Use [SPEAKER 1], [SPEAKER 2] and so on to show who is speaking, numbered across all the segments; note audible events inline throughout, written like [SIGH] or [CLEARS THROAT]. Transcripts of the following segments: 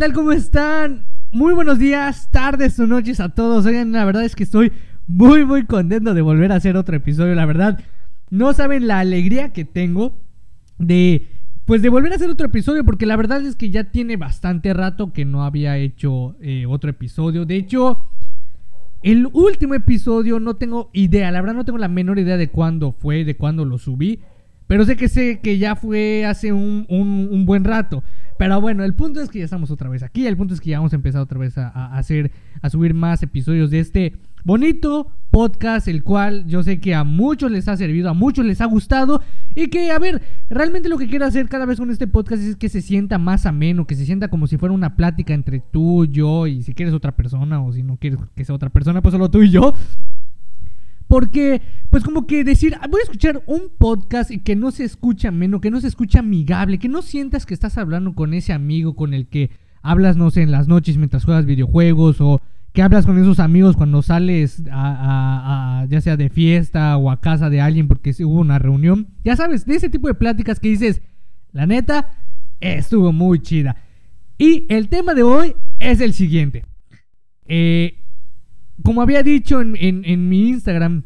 [SPEAKER 1] tal? ¿Cómo están? Muy buenos días, tardes o noches a todos. Oigan, la verdad es que estoy muy, muy contento de volver a hacer otro episodio. La verdad, no saben la alegría que tengo de, pues, de volver a hacer otro episodio. Porque la verdad es que ya tiene bastante rato que no había hecho eh, otro episodio. De hecho, el último episodio no tengo idea. La verdad, no tengo la menor idea de cuándo fue, de cuándo lo subí. Pero sé que sé que ya fue hace un, un buen rato. Pero bueno, el punto es que ya estamos otra vez aquí. El punto es que ya vamos a empezar otra vez a, hacer, a subir más episodios de este bonito podcast, el cual yo sé que a muchos les ha servido, a muchos les ha gustado. Y que, a ver, realmente lo que quiero hacer cada vez con este podcast es que se sienta más ameno, que se sienta como si fuera una plática entre tú, yo y si quieres otra persona o si no quieres que sea otra persona, pues solo tú y yo. Porque, pues como que decir, ah, voy a escuchar un podcast y que no se escucha menos, que no se escucha amigable, que no sientas que estás hablando con ese amigo con el que hablas, no sé, en las noches mientras juegas videojuegos o que hablas con esos amigos cuando sales a, ya sea de fiesta o a casa de alguien porque hubo una reunión. Ya sabes, de ese tipo de pláticas que dices, la neta, estuvo muy chida. Y el tema de hoy es el siguiente. Eh, como había dicho en, mi Instagram,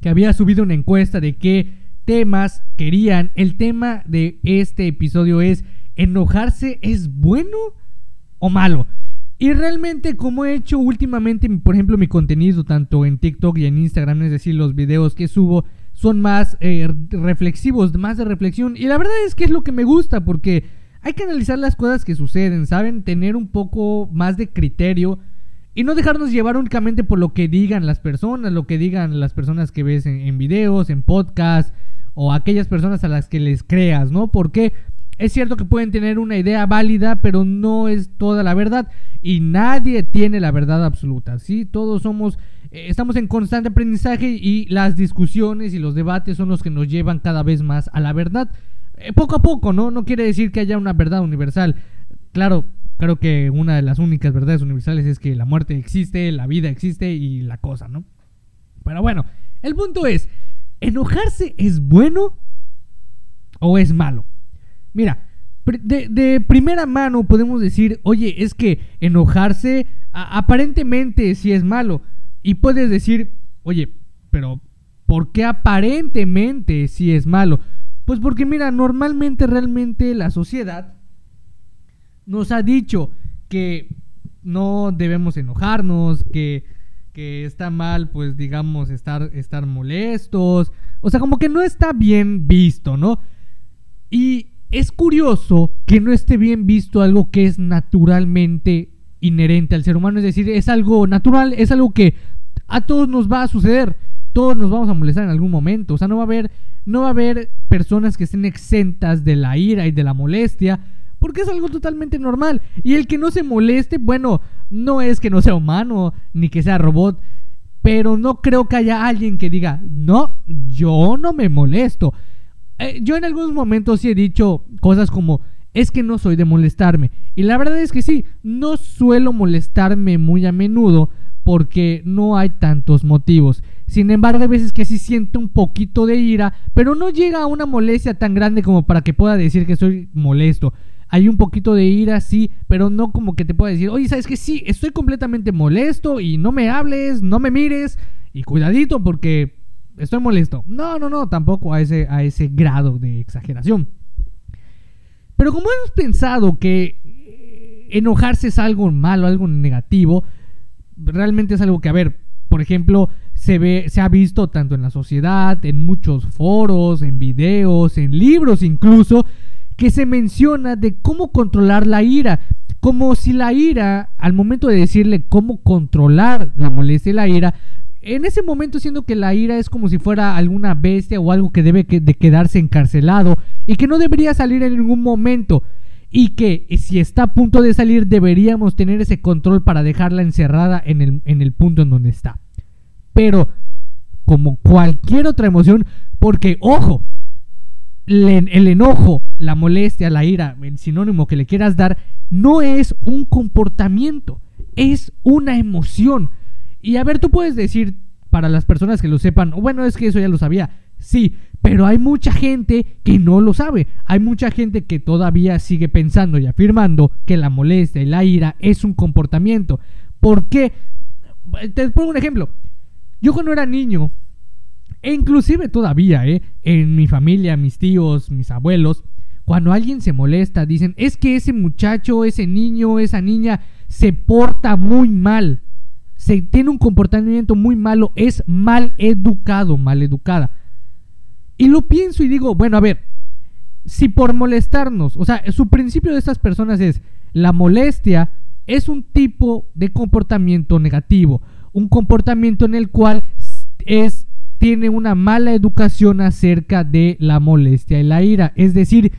[SPEAKER 1] que había subido una encuesta de qué temas querían, el tema de este episodio es, ¿enojarse es bueno o malo? Y realmente como he hecho últimamente, por ejemplo, mi contenido tanto en TikTok y en Instagram, es decir, los videos que subo, son más eh, reflexivos, más de reflexión. Y la verdad es que es lo que me gusta porque hay que analizar las cosas que suceden, ¿saben? Tener un poco más de criterio y no dejarnos llevar únicamente por lo que digan las personas, lo que digan las personas que ves en, videos, en podcast, o aquellas personas a las que les creas, ¿no? Porque es cierto que pueden tener una idea válida, pero no es toda la verdad. Y nadie tiene la verdad absoluta, ¿sí? Todos somos, eh, estamos en constante aprendizaje y las discusiones y los debates son los que nos llevan cada vez más a la verdad. Eh, poco a poco, ¿no? No quiere decir que haya una verdad universal. Claro, Creo que una de las únicas verdades universales es que la muerte existe, la vida existe y la cosa, ¿no? Pero bueno, el punto es, ¿enojarse es bueno o es malo? Mira, de, primera mano podemos decir, oye, es que enojarse aparentemente sí es malo. Y puedes decir, oye, pero ¿por qué aparentemente sí es malo? Pues porque mira, normalmente realmente la sociedad nos ha dicho que no debemos enojarnos, que, que está mal, pues digamos, estar, estar molestos. O sea, como que no está bien visto, ¿no? Y es curioso que no esté bien visto algo que es naturalmente inherente al ser humano. Es decir, es algo natural, es algo que a todos nos va a suceder. Todos nos vamos a molestar en algún momento. O sea, no va a haber, no va a haber personas que estén exentas de la ira y de la molestia porque es algo totalmente normal. Y el que no se moleste, bueno, no es que no sea humano ni que sea robot, pero no creo que haya alguien que diga, no, yo no me molesto. Eh, yo en algunos momentos sí he dicho cosas como, es que no soy de molestarme. Y la verdad es que sí, no suelo molestarme muy a menudo porque no hay tantos motivos. Sin embargo, hay veces que sí siento un poquito de ira, pero no llega a una molestia tan grande como para que pueda decir que estoy molesto hay un poquito de ira, sí, pero no como que te pueda decir, oye, ¿sabes que Sí, estoy completamente molesto y no me hables, no me mires y cuidadito porque estoy molesto. No, no, no, tampoco a ese, a ese grado de exageración. Pero como hemos pensado que eh, enojarse es algo malo, algo negativo, realmente es algo que, a ver, por ejemplo, se ve, se ha visto tanto en la sociedad, en muchos foros, en videos, en libros incluso, que se menciona de cómo controlar la ira. Como si la ira, al momento de decirle cómo controlar la molestia y la ira, en ese momento siendo que la ira es como si fuera alguna bestia o algo que debe de quedarse encarcelado y que no debería salir en ningún momento y que si está a punto de salir deberíamos tener ese control para dejarla encerrada en el, en el punto en donde está. Pero como cualquier otra emoción, porque ojo, el enojo, la molestia, la ira, el sinónimo que le quieras dar, no es un comportamiento, es una emoción. Y a ver, tú puedes decir, para las personas que lo sepan, bueno, es que eso ya lo sabía, Sí, pero hay mucha gente que no lo sabe. Hay mucha gente que todavía sigue pensando y afirmando que la molestia y la ira es un comportamiento. ¿Por qué? Te pongo un ejemplo. Yo cuando era niño, e inclusive todavía, ¿eh? en mi familia, mis tíos, mis abuelos, cuando alguien se molesta, dicen, es que ese muchacho, ese niño, esa niña se porta muy mal. Se tiene un comportamiento muy malo, es mal educado, mal educada. Y lo pienso y digo, bueno, a ver, si por molestarnos, o sea, su principio de estas personas es la molestia es un tipo de comportamiento negativo, un comportamiento en el cual es tiene una mala educación acerca de la molestia y la ira, es decir,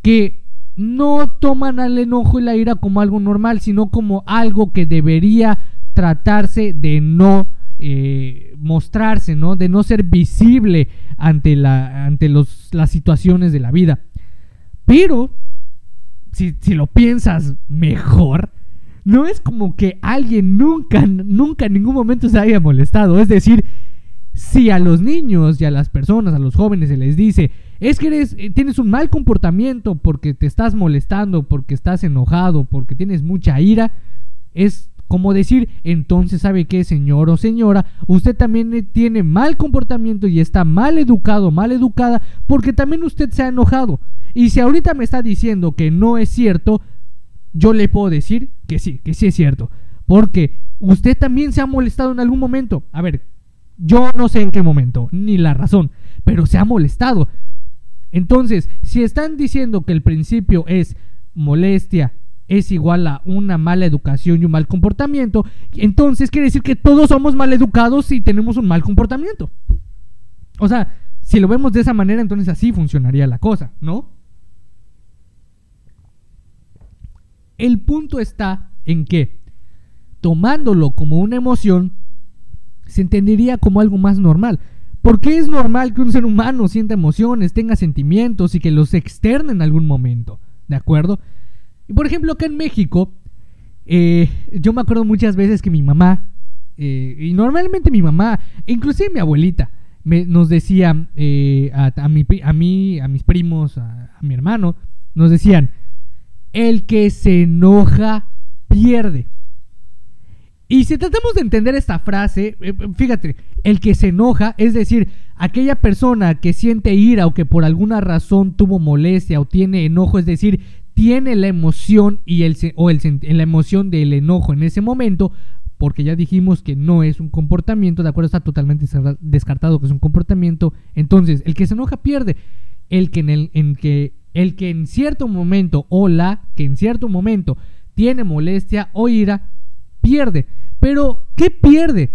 [SPEAKER 1] que no toman al enojo y la ira como algo normal, sino como algo que debería tratarse de no eh, mostrarse, ¿no? De no ser visible ante, la, ante los, las situaciones de la vida. Pero, si, si lo piensas mejor, no es como que alguien nunca, nunca en ningún momento se haya molestado. Es decir, si a los niños y a las personas, a los jóvenes se les dice, es que eres, eh, tienes un mal comportamiento porque te estás molestando, porque estás enojado, porque tienes mucha ira, es como decir, entonces sabe que señor o señora, usted también eh, tiene mal comportamiento y está mal educado, mal educada, porque también usted se ha enojado. Y si ahorita me está diciendo que no es cierto, yo le puedo decir que sí, que sí es cierto. Porque usted también se ha molestado en algún momento. A ver, yo no sé en qué momento, ni la razón, pero se ha molestado. Entonces, si están diciendo que el principio es molestia es igual a una mala educación y un mal comportamiento, entonces quiere decir que todos somos mal educados y tenemos un mal comportamiento. O sea, si lo vemos de esa manera, entonces así funcionaría la cosa, ¿no? El punto está en que, tomándolo como una emoción, se entendería como algo más normal. ¿Por qué es normal que un ser humano sienta emociones, tenga sentimientos y que los externe en algún momento? ¿De acuerdo? Y por ejemplo, acá en México, eh, yo me acuerdo muchas veces que mi mamá, eh, y normalmente mi mamá, inclusive mi abuelita, me, nos decía eh, a, a, mí, a mis primos, a mi hermano, nos decían, el que se enoja pierde. Y si tratamos de entender esta frase, eh, fíjate, el que se enoja, es decir, aquella persona que siente ira o que por alguna razón tuvo molestia o tiene enojo, es decir, tiene la emoción y el, o el, la emoción del enojo en ese momento, porque ya dijimos que no es un comportamiento, de acuerdo, está totalmente descartado que es un comportamiento. Entonces, el que se enoja pierde. El que en, el, en que el que en cierto momento o la que en cierto momento tiene molestia o ira pierde. Pero, ¿qué pierde?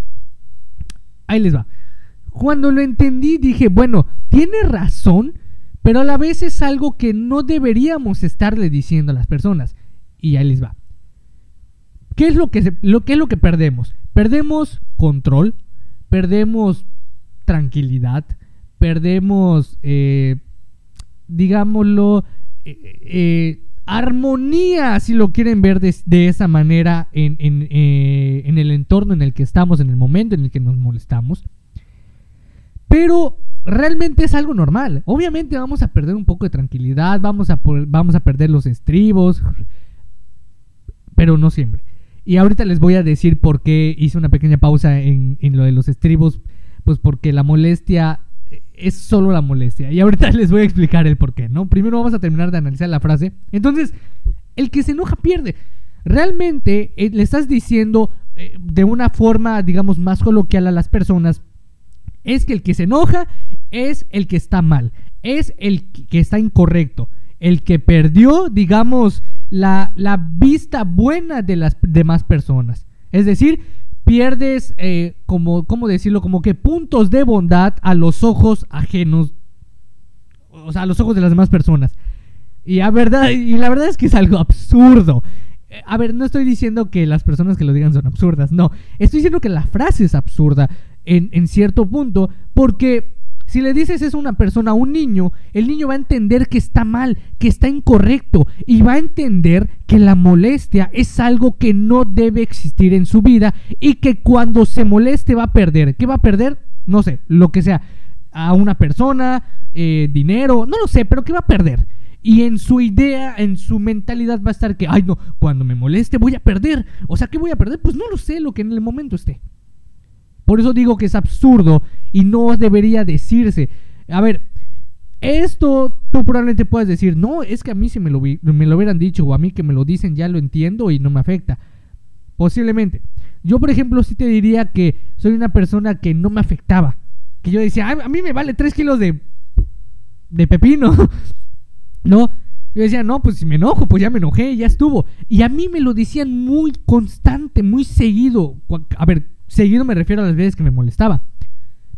[SPEAKER 1] Ahí les va. Cuando lo entendí dije, bueno, tiene razón, pero a la vez es algo que no deberíamos estarle diciendo a las personas. Y ahí les va. ¿Qué es lo que, lo, es lo que perdemos? Perdemos control, perdemos tranquilidad, perdemos, eh, digámoslo, eh, eh, armonía, si lo quieren ver de, esa manera, en, eh, en, el entorno en el que estamos, en el momento en el que nos molestamos. Pero realmente es algo normal. Obviamente vamos a perder un poco de tranquilidad, vamos a, vamos a perder los estribos, pero no siempre. Y ahorita les voy a decir por qué hice una pequeña pausa en, en lo de los estribos, pues porque la molestia es solo la molestia. Y ahorita [LAUGHS] les voy a explicar el por qué, ¿no? Primero vamos a terminar de analizar la frase. Entonces, el que se enoja pierde. Realmente eh, le estás diciendo eh, de una forma, digamos, más coloquial a las personas, es que el que se enoja es el que está mal, es el que está incorrecto, el que perdió, digamos, la, la vista buena de las demás personas. Es decir, pierdes, eh, como, ¿cómo decirlo? Como que puntos de bondad a los ojos ajenos, o sea, a los ojos de las demás personas. Y, a verdad, y la verdad es que es algo absurdo. Eh, a ver, no estoy diciendo que las personas que lo digan son absurdas, no. Estoy diciendo que la frase es absurda en, en cierto punto, porque si le dices es una persona un niño, el niño va a entender que está mal, que está incorrecto y va a entender que la molestia es algo que no debe existir en su vida y que cuando se moleste va a perder. ¿Qué va a perder? No sé, lo que sea. a una persona, eh, dinero, no lo sé, pero que va a perder. Y en su idea, en su mentalidad va a estar que, ay no, cuando me moleste voy a perder. O sea, ¿qué voy a perder? Pues no lo sé, lo que en el momento esté. Por eso digo que es absurdo y no debería decirse. A ver, esto tú probablemente puedes decir, no, es que a mí si me lo, me lo hubieran dicho o a mí que me lo dicen ya lo entiendo y no me afecta. Posiblemente. Yo, por ejemplo, sí te diría que soy una persona que no me afectaba. Que yo decía, a mí me vale 3 kilos de, de pepino. [LAUGHS] ¿No? Yo decía, no, pues si me enojo, pues ya me enojé, ya estuvo. Y a mí me lo decían muy constante, muy seguido. A ver, seguido me refiero a las veces que me molestaba.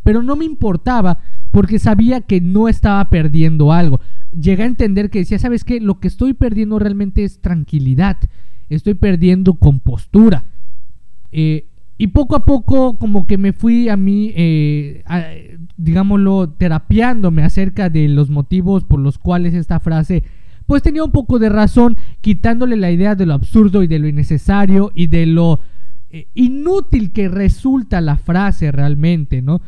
[SPEAKER 1] Pero no me importaba porque sabía que no estaba perdiendo algo. Llegué a entender que decía, ¿sabes qué? Lo que estoy perdiendo realmente es tranquilidad. Estoy perdiendo compostura. Eh, y poco a poco como que me fui a mí, eh, digámoslo, terapiándome acerca de los motivos por los cuales esta frase pues tenía un poco de razón, quitándole la idea de lo absurdo y de lo innecesario y de lo eh, inútil que resulta la frase realmente, ¿no?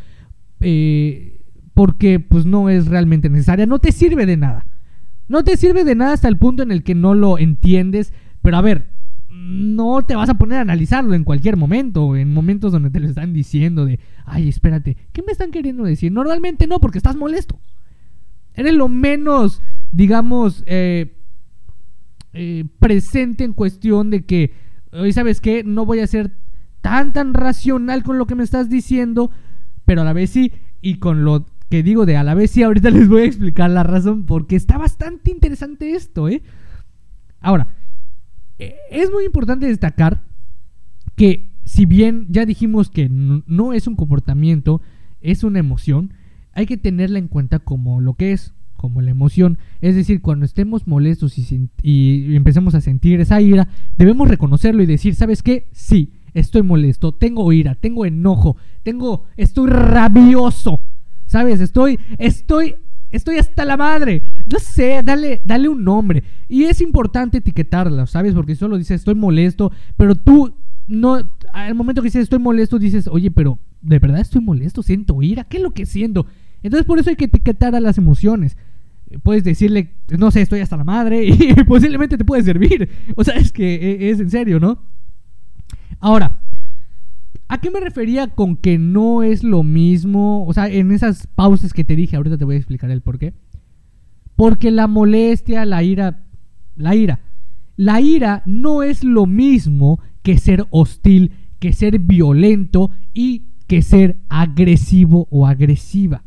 [SPEAKER 1] Eh, porque pues no es realmente necesaria, no te sirve de nada. No te sirve de nada hasta el punto en el que no lo entiendes, pero a ver, no te vas a poner a analizarlo en cualquier momento, en momentos donde te lo están diciendo de, ay, espérate, ¿qué me están queriendo decir? Normalmente no, porque estás molesto. Eres lo menos, digamos, eh, presente en cuestión de que, hoy sabes qué, no voy a ser tan, tan racional con lo que me estás diciendo, pero a la vez sí, y con lo que digo de a la vez sí, ahorita [LAUGHS] les voy a explicar la razón, porque está bastante interesante esto, ¿eh? Ahora, e, es muy importante destacar que si bien ya dijimos que no es un comportamiento, es una emoción, hay que tenerla en cuenta como lo que es, como la emoción. Es decir, cuando estemos molestos y, empecemos a sentir esa ira, debemos reconocerlo y decir, ¿sabes qué? Sí, estoy molesto, tengo ira, tengo enojo, tengo, estoy rabioso, ¿sabes? Estoy, estoy, estoy hasta la madre. No sé, dale, dale un nombre. Y es importante etiquetarlo, ¿sabes? Porque solo dices estoy molesto, pero tú no, al momento que dices estoy molesto, dices, oye, pero ¿de verdad estoy molesto? ¿Siento ira? ¿Qué es lo que siento? Entonces por eso hay que etiquetar a las emociones. Puedes decirle, no sé, estoy hasta la madre [LAUGHS] y posiblemente te puede servir. O sea, es que e, es en serio, ¿no? Ahora, ¿a qué me refería con que no es lo mismo? O sea, en esas pausas que te dije, ahorita te voy a explicar el por qué. Porque la molestia, la ira, la ira, la ira no es lo mismo que ser hostil, que ser violento y que ser agresivo o agresiva.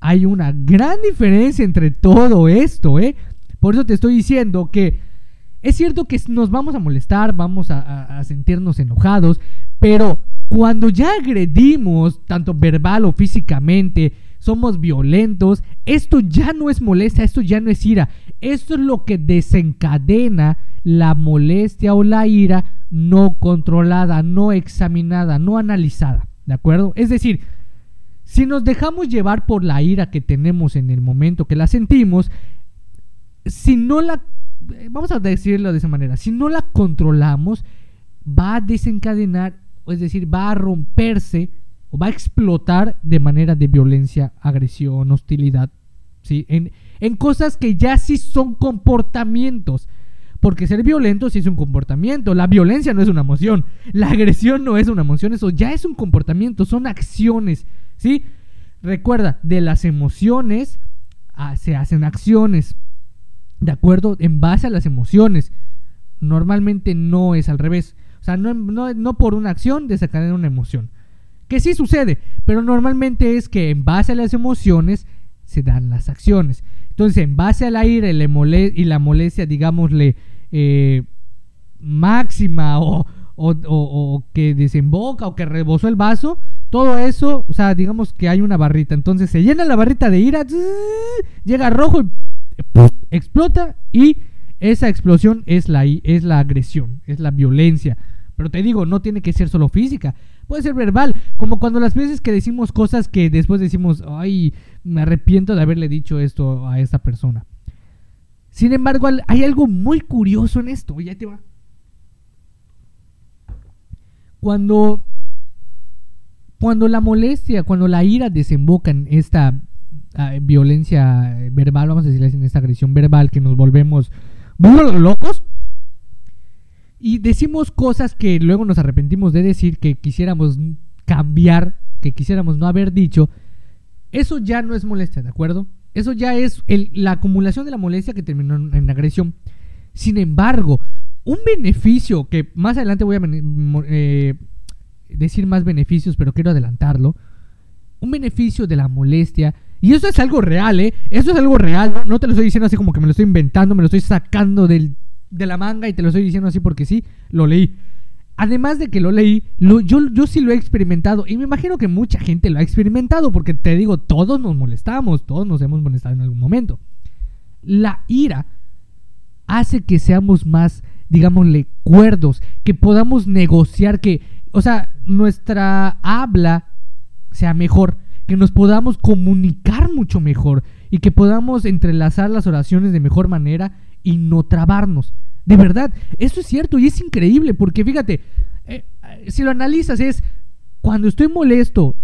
[SPEAKER 1] Hay una gran diferencia entre todo esto, ¿eh? Por eso te estoy diciendo que es cierto que nos vamos a molestar, vamos a, sentirnos enojados, pero cuando ya agredimos, tanto verbal o físicamente, somos violentos, esto ya no es molestia, esto ya no es ira. Esto es lo que desencadena la molestia o la ira no controlada, no examinada, no analizada. ¿De acuerdo? Es decir, si nos dejamos llevar por la ira que tenemos en el momento que la sentimos, si no la eh, vamos a decirlo de esa manera, si no la controlamos, va a desencadenar, es decir, va a romperse o va a explotar de manera de violencia, agresión, hostilidad, ¿sí? En, en cosas que ya sí son comportamientos. Porque ser violento sí es un comportamiento. La violencia no es una emoción. La agresión no es una emoción. Eso ya es un comportamiento. Son acciones. ¿Sí? Recuerda, de las emociones ah, se hacen acciones de acuerdo en base a las emociones. Normalmente no es al revés. O sea, no, por una acción desencadena una emoción. Que sí sucede, pero normalmente es que en base a las emociones se dan las acciones. Entonces, en base a la ira y, la molestia, digámosle, eh, máxima o, o, que desemboca o que rebosó el vaso, todo eso, o sea, digamos que hay una barrita. Entonces se llena la barrita de ira, llega rojo explota y esa explosión es la, es la agresión, es la violencia. Pero te digo, no tiene que ser solo física, puede ser verbal, como cuando las veces que decimos cosas que después decimos, ay, me arrepiento de haberle dicho esto a esta persona. Sin embargo, hay algo muy curioso en esto, ya te va. Cuando, cuando la molestia, cuando la ira desemboca en esta ah, violencia verbal, vamos a decirle así, en esta agresión verbal que nos volvemos locos y decimos cosas que luego nos arrepentimos de decir, que quisiéramos cambiar, que quisiéramos no haber dicho, eso ya no es molestia, ¿de acuerdo? Eso ya es la acumulación de la molestia que terminó en, agresión. Sin embargo, un beneficio, que más adelante voy a eh, decir más beneficios, pero quiero adelantarlo, un beneficio de la molestia, y eso es algo real, ¿eh? Eso es algo real, no, te lo estoy diciendo así como que me lo estoy inventando, me lo estoy sacando del de la manga y te lo estoy diciendo así porque sí, lo leí. Además de que lo leí, yo, yo sí lo he experimentado y me imagino que mucha gente lo ha experimentado porque te digo, todos nos molestamos, todos nos hemos molestado en algún momento. La ira hace que seamos más, digámosle, cuerdos, que podamos negociar, que, o sea, nuestra habla sea mejor, que nos podamos comunicar mucho mejor y que podamos entrelazar las oraciones de mejor manera y no trabarnos. De verdad, eso es cierto y es increíble porque fíjate, eh, si lo analizas es cuando estoy molesto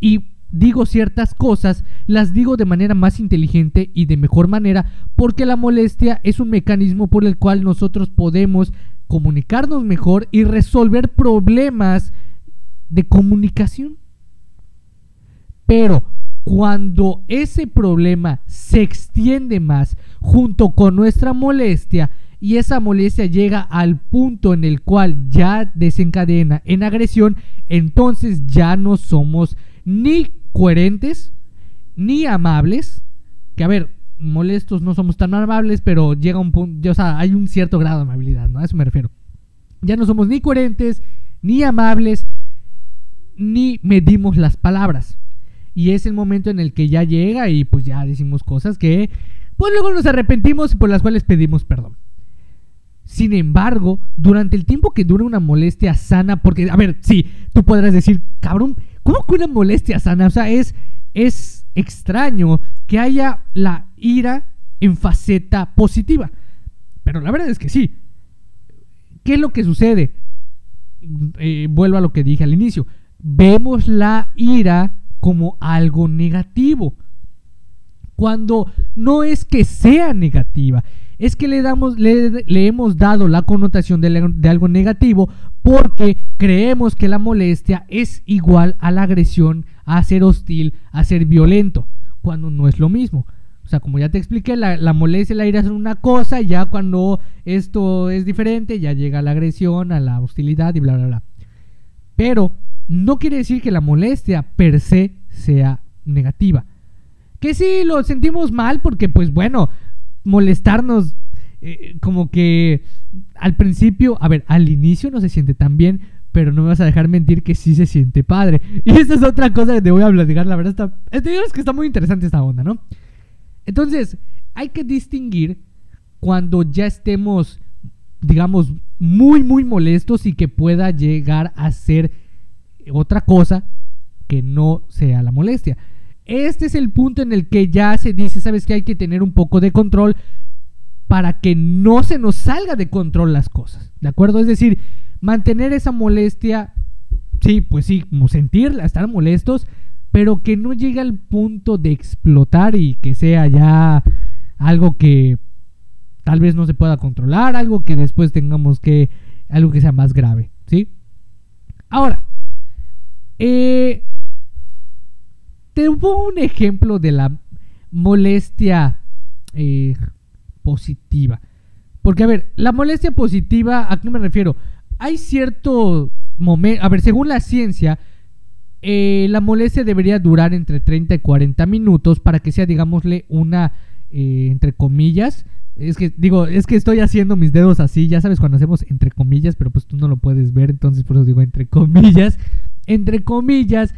[SPEAKER 1] y digo ciertas cosas, las digo de manera más inteligente y de mejor manera porque la molestia es un mecanismo por el cual nosotros podemos comunicarnos mejor y resolver problemas de comunicación. Pero cuando ese problema se extiende más junto con nuestra molestia y esa molestia llega al punto en el cual ya desencadena en agresión, entonces ya no somos ni coherentes ni amables. Que a ver, molestos no somos tan amables, pero llega un punto, o sea, hay un cierto grado de amabilidad, ¿no? A eso me refiero. Ya no somos ni coherentes, ni amables, ni medimos las palabras. Y es el momento en el que ya llega y pues ya decimos cosas que pues luego nos arrepentimos y por las cuales pedimos perdón. Sin embargo, durante el tiempo que dura una molestia sana, porque, a ver, sí, tú podrás decir, cabrón, ¿cómo que una molestia sana? O sea, es, es extraño que haya la ira en faceta positiva. Pero la verdad es que sí. ¿Qué es lo que sucede? Eh, vuelvo a lo que dije al inicio. Vemos la ira como algo negativo. Cuando no es que sea negativa, es que le, damos, le, hemos dado la connotación de, de, algo negativo porque creemos que la molestia es igual a la agresión, a ser hostil, a ser violento, cuando no es lo mismo. Sea, como ya te expliqué, la, la molestia y la ira son una cosa, y ya cuando esto es diferente, ya llega la agresión, a la hostilidad y bla, bla, bla. Pero no quiere decir que la molestia per se sea negativa. Que sí, lo sentimos mal porque pues bueno, molestarnos eh, como que al principio, a ver, al inicio no se siente tan bien, pero no me vas a dejar mentir que sí se siente padre. [LAUGHS] Y esa es otra cosa que te voy a platicar, la verdad está, es que está muy interesante esta onda, ¿no? Entonces, hay que distinguir cuando ya estemos, digamos, muy, muy molestos y que pueda llegar a ser otra cosa que no sea la molestia. Este es el punto en el que ya se dice, sabes que hay que tener un poco de control para que no se nos salga de control las cosas, ¿de acuerdo? Es decir, mantener esa molestia, sí, pues sí, sentirla, estar molestos, pero que no llegue al punto de explotar y que sea ya algo que tal vez no se pueda controlar, algo que después tengamos que, algo que sea más grave, ¿sí? Ahora, eh, te pongo un ejemplo de la molestia eh, positiva. Porque, a ver, la molestia positiva, ¿a qué me refiero? Hay cierto momento, a ver, según la ciencia, eh, la molestia debería durar entre 30 y 40 minutos para que sea, digámosle, una, entre comillas, es que digo, es que estoy haciendo mis dedos así, ya sabes cuando hacemos entre comillas, pero pues tú no lo puedes ver, entonces por eso digo entre comillas entre comillas,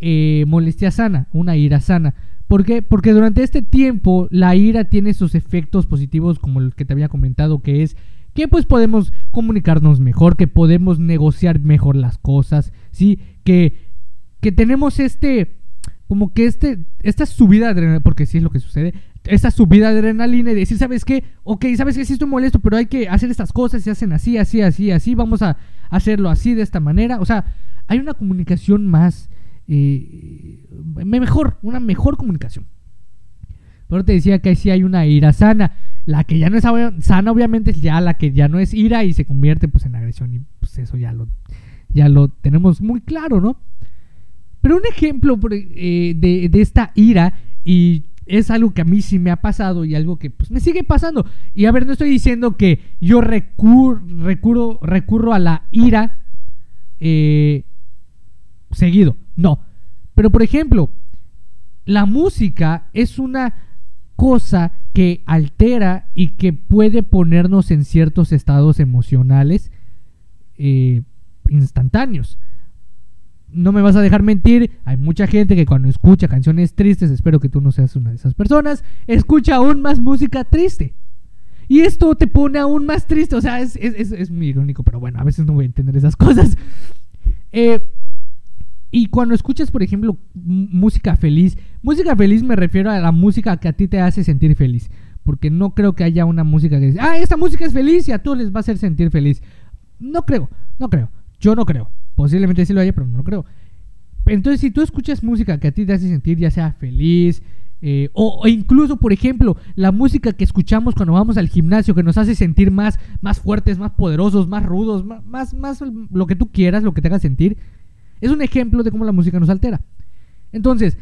[SPEAKER 1] eh, molestia sana, una ira sana. ¿Por qué? Porque durante este tiempo la ira tiene sus efectos positivos como el que te había comentado, que es que pues podemos comunicarnos mejor, que podemos negociar mejor las cosas, ¿sí? Que, que tenemos este, como que este, esta subida de adrenalina, porque sí es lo que sucede, esta subida de adrenalina y decir, ¿sabes qué? Ok, ¿sabes que Sí estoy molesto, pero hay que hacer estas cosas, se hacen así, así, así, así, vamos a hacerlo así, de esta manera. O sea, hay una comunicación más eh, mejor, una mejor comunicación. Pero te decía que sí hay una ira sana. La que ya no es sana, obviamente, es ya la que ya no es ira y se convierte pues en agresión. Y pues eso ya lo, ya lo tenemos muy claro, ¿no? Pero un ejemplo eh, de, esta ira, y es algo que a mí sí me ha pasado y algo que pues, me sigue pasando. Y a ver, no estoy diciendo que yo recurro, recurro a la ira eh, seguido, no. Pero por ejemplo, la música es una cosa que altera y que puede ponernos en ciertos estados emocionales eh, instantáneos no me vas a dejar mentir, hay mucha gente que cuando escucha canciones tristes, espero que tú no seas una de esas personas, escucha aún más música triste. Y esto te pone aún más triste, o sea, es, muy irónico, pero bueno, a veces no voy a entender esas [LAUGHS] cosas. Eh, y cuando escuchas, por ejemplo, música feliz, música feliz me refiero a la música que a ti te hace sentir feliz. Porque no creo que haya una música que dice, ah, esta música es feliz y a todos les va a hacer sentir feliz. No creo, no creo. Yo no creo. Posiblemente sí lo haya, pero no lo creo. Entonces, si tú escuchas música que a ti te hace sentir ya sea feliz, eh, o, incluso, por ejemplo, la música que escuchamos cuando vamos al gimnasio, que nos hace sentir más, más fuertes, más poderosos, más rudos, más, más, lo que tú quieras, lo que te haga sentir, es un ejemplo de cómo la música nos altera. Entonces,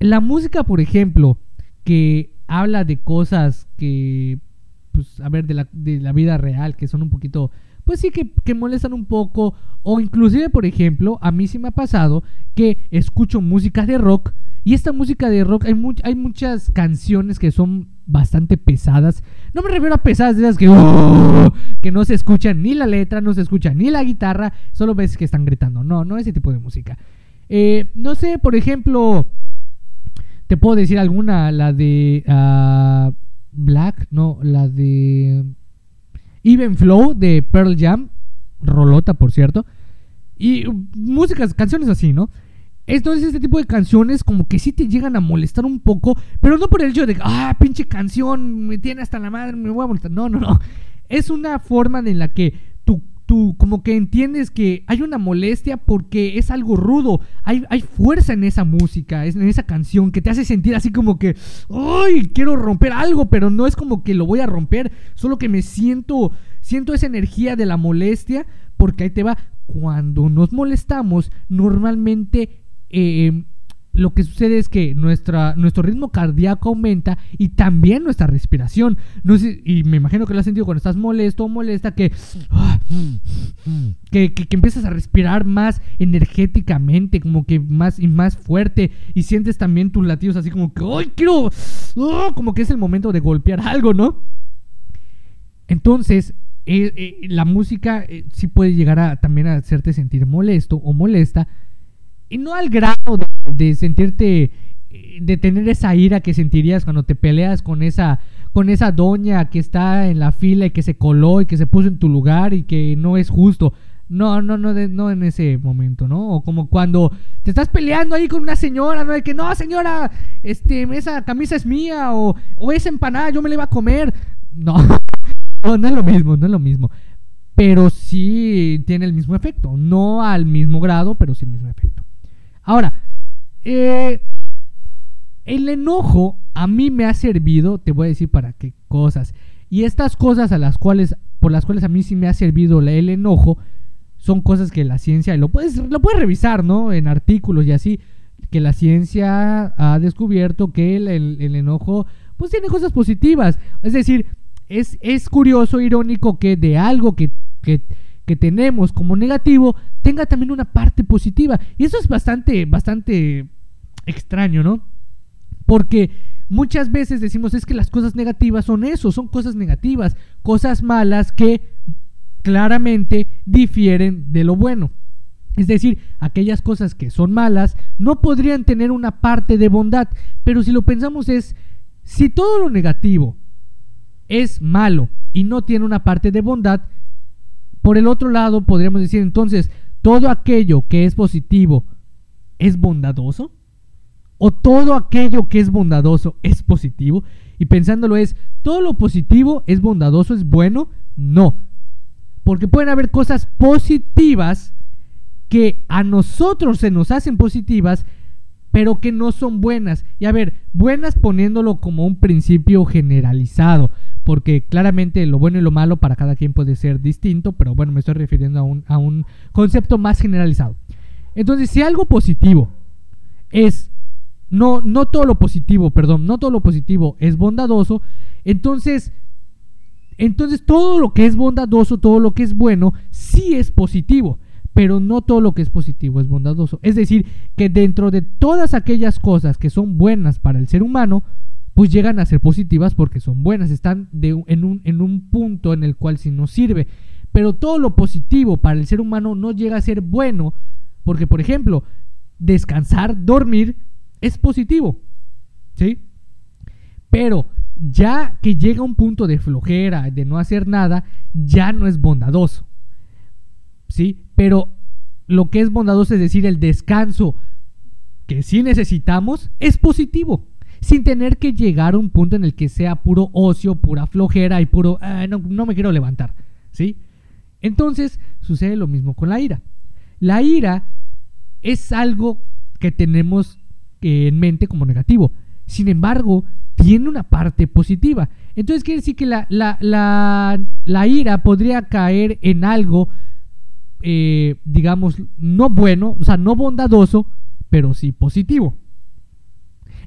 [SPEAKER 1] la música, por ejemplo, que habla de cosas que, pues, a ver, de la, de la vida real, que son un poquito pues sí que, molestan un poco. O inclusive, por ejemplo, a mí sí me ha pasado que escucho música de rock. Y esta música de rock, hay, hay muchas canciones que son bastante pesadas. No me refiero a pesadas de esas que, ¡oh! que no se escuchan ni la letra, no se escucha ni la guitarra, solo ves que están gritando. No, no ese tipo de música. Eh, no sé, por ejemplo, te puedo decir alguna, la de uh, Black, no, la de Even Flow de Pearl Jam, rolota por cierto, y músicas, canciones así, ¿no? Entonces este tipo de canciones como que sí te llegan a molestar un poco, pero no por el hecho de, ah, pinche canción, me tiene hasta la madre, me voy a molestar. No, no, no. Es una forma en la que tú como que entiendes que hay una molestia porque es algo rudo, hay, hay fuerza en esa música, en esa canción que te hace sentir así como que, ¡ay! Quiero romper algo, pero no es como que lo voy a romper, solo que me siento, siento esa energía de la molestia, porque ahí te va, cuando nos molestamos, normalmente... Eh, lo que sucede es que nuestra, nuestro ritmo cardíaco aumenta y también nuestra respiración. No sé, y me imagino que lo has sentido cuando estás molesto o molesta, que, que, empiezas a respirar más energéticamente, como que más y más fuerte, y sientes también tus latidos así como que, ¡ay, quiero! ¡oh! como que es el momento de golpear algo, ¿no? Entonces, eh, eh, la música eh, sí puede llegar a también a hacerte sentir molesto o molesta y no al grado de, sentirte, de tener esa ira que sentirías cuando te peleas con esa, con esa doña que está en la fila y que se coló y que se puso en tu lugar y que no es justo. No, no, no, no en ese momento, ¿no? O como cuando te estás peleando ahí con una señora, ¿no? De que no, señora, este, esa camisa es mía o, o esa empanada yo me la iba a comer. No, [LAUGHS] no, no es lo mismo, no es lo mismo. Pero sí tiene el mismo efecto. No al mismo grado, pero sí el mismo efecto. Ahora, eh, el enojo a mí me ha servido, te voy a decir para qué cosas. Y estas cosas a las cuales, por las cuales a mí sí me ha servido el enojo, son cosas que la ciencia, lo puedes, lo puedes revisar, ¿no? En artículos y así, que la ciencia ha descubierto que el, enojo, pues tiene cosas positivas. Es decir, es, es curioso, irónico que de algo que que tenemos como negativo tenga también una parte positiva. Y eso es bastante, bastante extraño, ¿no? Porque muchas veces decimos es que las cosas negativas son eso, son cosas negativas, cosas malas que claramente difieren de lo bueno. Es decir, aquellas cosas que son malas no podrían tener una parte de bondad, pero si lo pensamos es, si todo lo negativo es malo y no tiene una parte de bondad, por el otro lado, podríamos decir entonces, todo aquello que es positivo es bondadoso. O todo aquello que es bondadoso es positivo. Y pensándolo es, todo lo positivo es bondadoso, es bueno. No. Porque pueden haber cosas positivas que a nosotros se nos hacen positivas, pero que no son buenas. Y a ver, buenas poniéndolo como un principio generalizado, porque claramente lo bueno y lo malo para cada quien puede ser distinto, pero bueno, me estoy refiriendo a un, a un concepto más generalizado. Entonces, si algo positivo es, no, no todo lo positivo, perdón, no todo lo positivo es bondadoso, entonces, entonces todo lo que es bondadoso, todo lo que es bueno, sí es positivo pero no todo lo que es positivo es bondadoso. Es decir, que dentro de todas aquellas cosas que son buenas para el ser humano, pues llegan a ser positivas porque son buenas, están en, un, punto en el cual sí nos sirve. Pero todo lo positivo para el ser humano no llega a ser bueno, porque por ejemplo, descansar, dormir, es positivo. ¿Sí? Pero ya que llega un punto de flojera, de no hacer nada, ya no es bondadoso. ¿Sí? Pero lo que es bondadoso es decir, el descanso que sí necesitamos es positivo, sin tener que llegar a un punto en el que sea puro ocio, pura flojera y puro, ah, no, no me quiero levantar, ¿sí? Entonces sucede lo mismo con la ira. La ira es algo que tenemos en mente como negativo. Sin embargo, tiene una parte positiva. Entonces quiere decir que la, la, la, la ira podría caer en algo eh, digamos, no bueno, o sea, no bondadoso, pero sí positivo.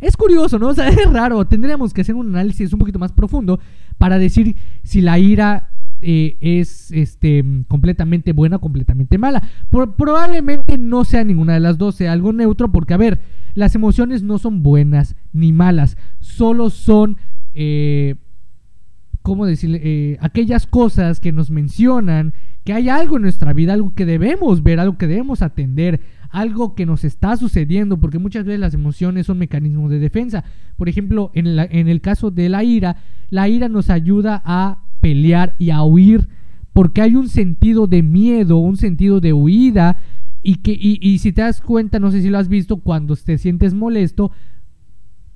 [SPEAKER 1] Es curioso, ¿no? [LAUGHS] O sea, es raro. Tendríamos que hacer un análisis un poquito más profundo para decir si la ira eh, es este, completamente buena o completamente mala. probablemente no sea ninguna de las dos, sea algo neutro, porque, a ver, las emociones no son buenas ni malas, solo son, eh, ¿cómo decirle? Aquellas cosas que nos mencionan que hay algo en nuestra vida, algo que debemos ver, algo que debemos atender, algo que nos está sucediendo, porque muchas veces las emociones son mecanismos de defensa. Por ejemplo, en, el caso de la ira, la ira nos ayuda a pelear y a huir, porque hay un sentido de miedo, un sentido de huida, y que y, si te das cuenta, no sé si lo has visto, cuando te sientes molesto,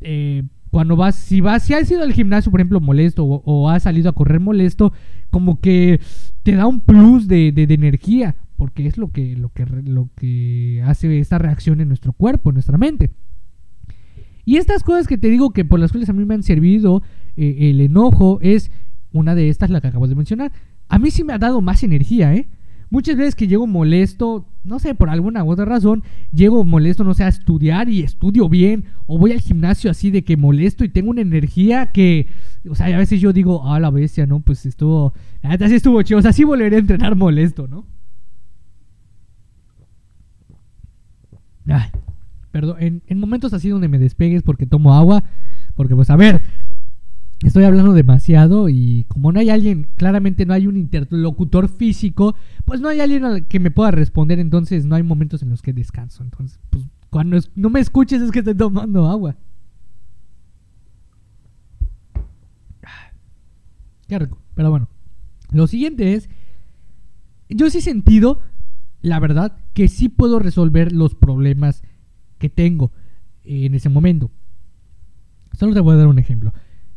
[SPEAKER 1] eh, cuando vas, si vas, si has ido al gimnasio, por ejemplo, molesto o, has salido a correr molesto, como que te da un plus de, energía, porque es lo que, lo, que, lo que hace esta reacción en nuestro cuerpo, en nuestra mente. Y estas cosas que te digo que por las cuales a mí me han servido, eh, el enojo es una de estas, la que acabo de mencionar. A mí sí me ha dado más energía, ¿eh? Muchas veces que llego molesto, no sé, por alguna u otra razón, llego molesto, no sé, a estudiar y estudio bien, o voy al gimnasio así de que molesto y tengo una energía que, o sea, a veces yo digo, ah, la bestia, ¿no? Pues estuvo, la neta sí estuvo chido, o sea, sí volveré a entrenar molesto, ¿no? Ay, perdón, en, en momentos así donde me despegues porque tomo agua, porque pues a ver, estoy hablando demasiado y como no hay alguien, claramente no hay un interlocutor físico, pues no hay alguien que me pueda responder, entonces no hay momentos en los que descanso. Entonces, pues cuando no me escuches es que estoy tomando agua. Qué rico. Pero bueno, lo siguiente es, yo sí he sentido, la verdad, que sí puedo resolver los problemas que tengo en ese momento. Solo te voy a dar un ejemplo.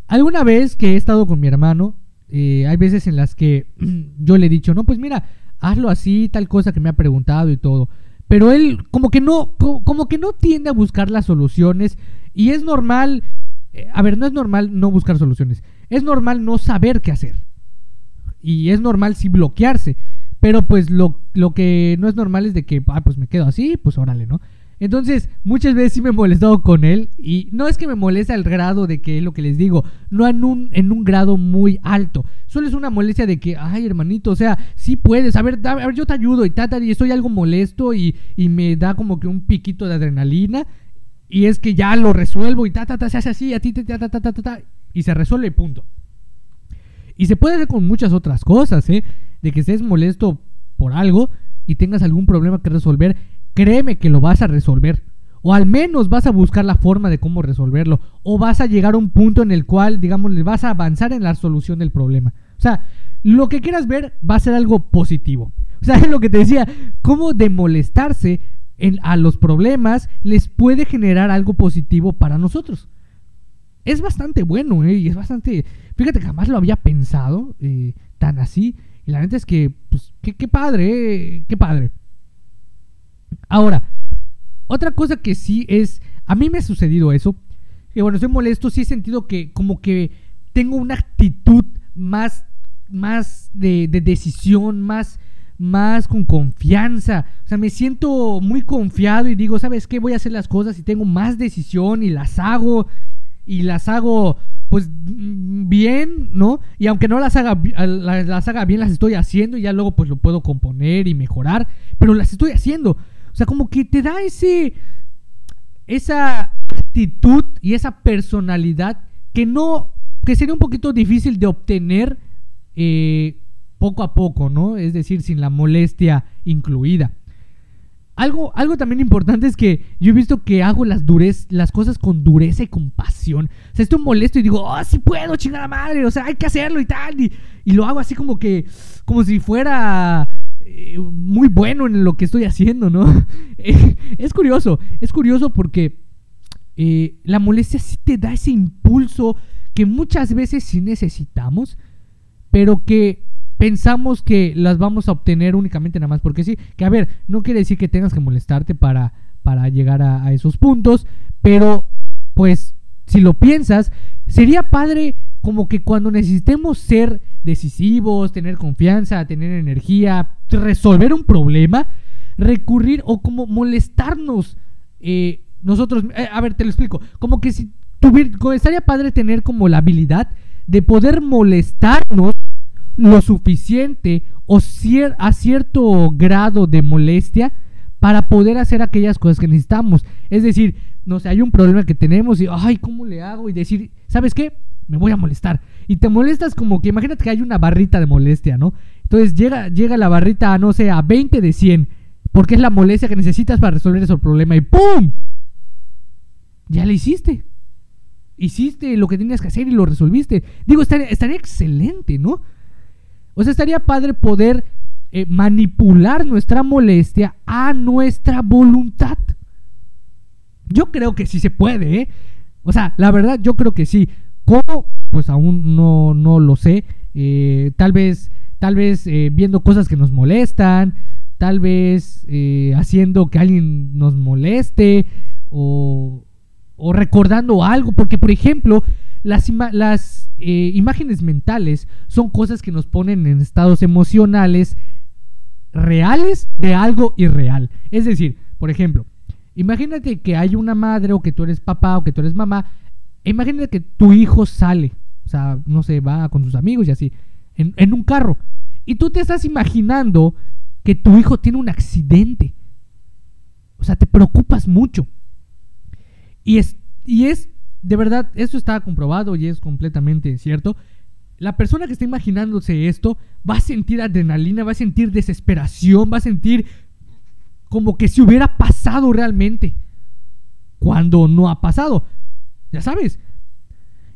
[SPEAKER 1] Alguna vez que he estado con mi hermano, eh, hay veces en las que [CLEARS THROAT] yo le he dicho, no, pues mira, hazlo así, tal cosa que me ha preguntado y todo. Pero él como que no, como que no tiende a buscar las soluciones y es normal, eh, a ver, no es normal no buscar soluciones, es normal no saber qué hacer. Y es normal sí bloquearse, pero pues lo, lo que no es normal es de que, ah, pues me quedo así, pues órale, ¿no? Entonces, muchas veces sí me he molestado con él. Y no es que me moleste al grado de que es lo que les digo. No en un, en un grado muy alto. Solo es una molestia de que, ay, hermanito, o sea, sí puedes. A ver, a ver yo te ayudo y tata, y estoy algo molesto y, y, me da como que un piquito de adrenalina. Y es que ya lo resuelvo y ta, ta, ta, se hace así, a ti ta, ta, y se resuelve, punto. Y se puede hacer con muchas otras cosas, ¿eh? De que estés molesto por algo y tengas algún problema que resolver créeme que lo vas a resolver. O al menos vas a buscar la forma de cómo resolverlo. O vas a llegar a un punto en el cual, digamos, le vas a avanzar en la solución del problema. O sea, lo que quieras ver va a ser algo positivo. O sea, [LAUGHS] es lo que te decía, cómo de molestarse a los problemas les puede generar algo positivo para nosotros. Es bastante bueno, ¿eh? Y es bastante... Fíjate jamás lo había pensado eh, tan así. Y la verdad es que, pues, qué, qué padre, ¿eh? Qué padre. Ahora, otra cosa que sí es, a mí me ha sucedido eso, que bueno, estoy molesto, sí he sentido que como que tengo una actitud más, más de, de decisión, más, más con confianza. O sea, me siento muy confiado y digo, ¿sabes qué? Voy a hacer las cosas y tengo más decisión y las hago y las hago pues bien, ¿no? Y aunque no las haga, las haga bien, las estoy haciendo y ya luego pues lo puedo componer y mejorar, pero las estoy haciendo. O sea, como que te da ese, esa actitud y esa personalidad que no, que sería un poquito difícil de obtener eh, poco a poco, ¿no? Es decir, sin la molestia incluida. Algo, algo también importante es que yo he visto que hago las, durez, las cosas con dureza y con pasión. O sea, estoy molesto y digo, oh, sí puedo, chingada madre, o sea, hay que hacerlo y tal. Y, y lo hago así como que, como si fuera eh, muy bueno en lo que estoy haciendo, ¿no? [LAUGHS] es curioso, es curioso porque eh, la molestia sí te da ese impulso que muchas veces sí necesitamos, pero que pensamos que las vamos a obtener únicamente nada más porque sí. Que a ver, no quiere decir que tengas que molestarte para, para llegar a, esos puntos, pero pues si lo piensas, sería padre como que cuando necesitemos ser decisivos, tener confianza, tener energía, resolver un problema, recurrir o como molestarnos eh, nosotros. Eh, a ver, te lo explico. Como que si tuviera, estaría padre tener como la habilidad de poder molestarnos lo suficiente o a cierto grado de molestia para poder hacer aquellas cosas que necesitamos. Es decir, no sé, hay un problema que tenemos y, ay, ¿cómo le hago? Y decir, ¿sabes qué? Me voy a molestar. Y te molestas como que, imagínate que hay una barrita de molestia, ¿no? Entonces llega, llega la barrita a, no sé, a 20 de 100, porque es la molestia que necesitas para resolver ese problema y ¡pum! Ya le hiciste. Hiciste lo que tenías que hacer y lo resolviste. Digo, estaría, estaría excelente, ¿no? O sea, estaría padre poder eh, manipular nuestra molestia a nuestra voluntad. Yo creo que sí se puede, ¿eh? O sea, la verdad, yo creo que sí. ¿Cómo? Pues aún no, no lo sé. Eh, tal vez, tal vez eh, viendo cosas que nos molestan, tal vez haciendo que alguien nos moleste o, o recordando algo. Porque, por ejemplo, las, eh, imágenes mentales son cosas que nos ponen en estados emocionales reales de algo irreal. Es decir, por ejemplo, imagínate que hay una madre o que tú eres papá o que tú eres mamá. Imagínate que tu hijo sale, o sea, no sé, va con sus amigos y así, en, en un carro. Y tú te estás imaginando que tu hijo tiene un accidente. O sea, te preocupas mucho. Y es, y es de verdad, esto está comprobado y es completamente cierto. La persona que está imaginándose esto va a sentir adrenalina, va a sentir desesperación, va a sentir como que si hubiera pasado realmente. Cuando no ha pasado. Ya sabes.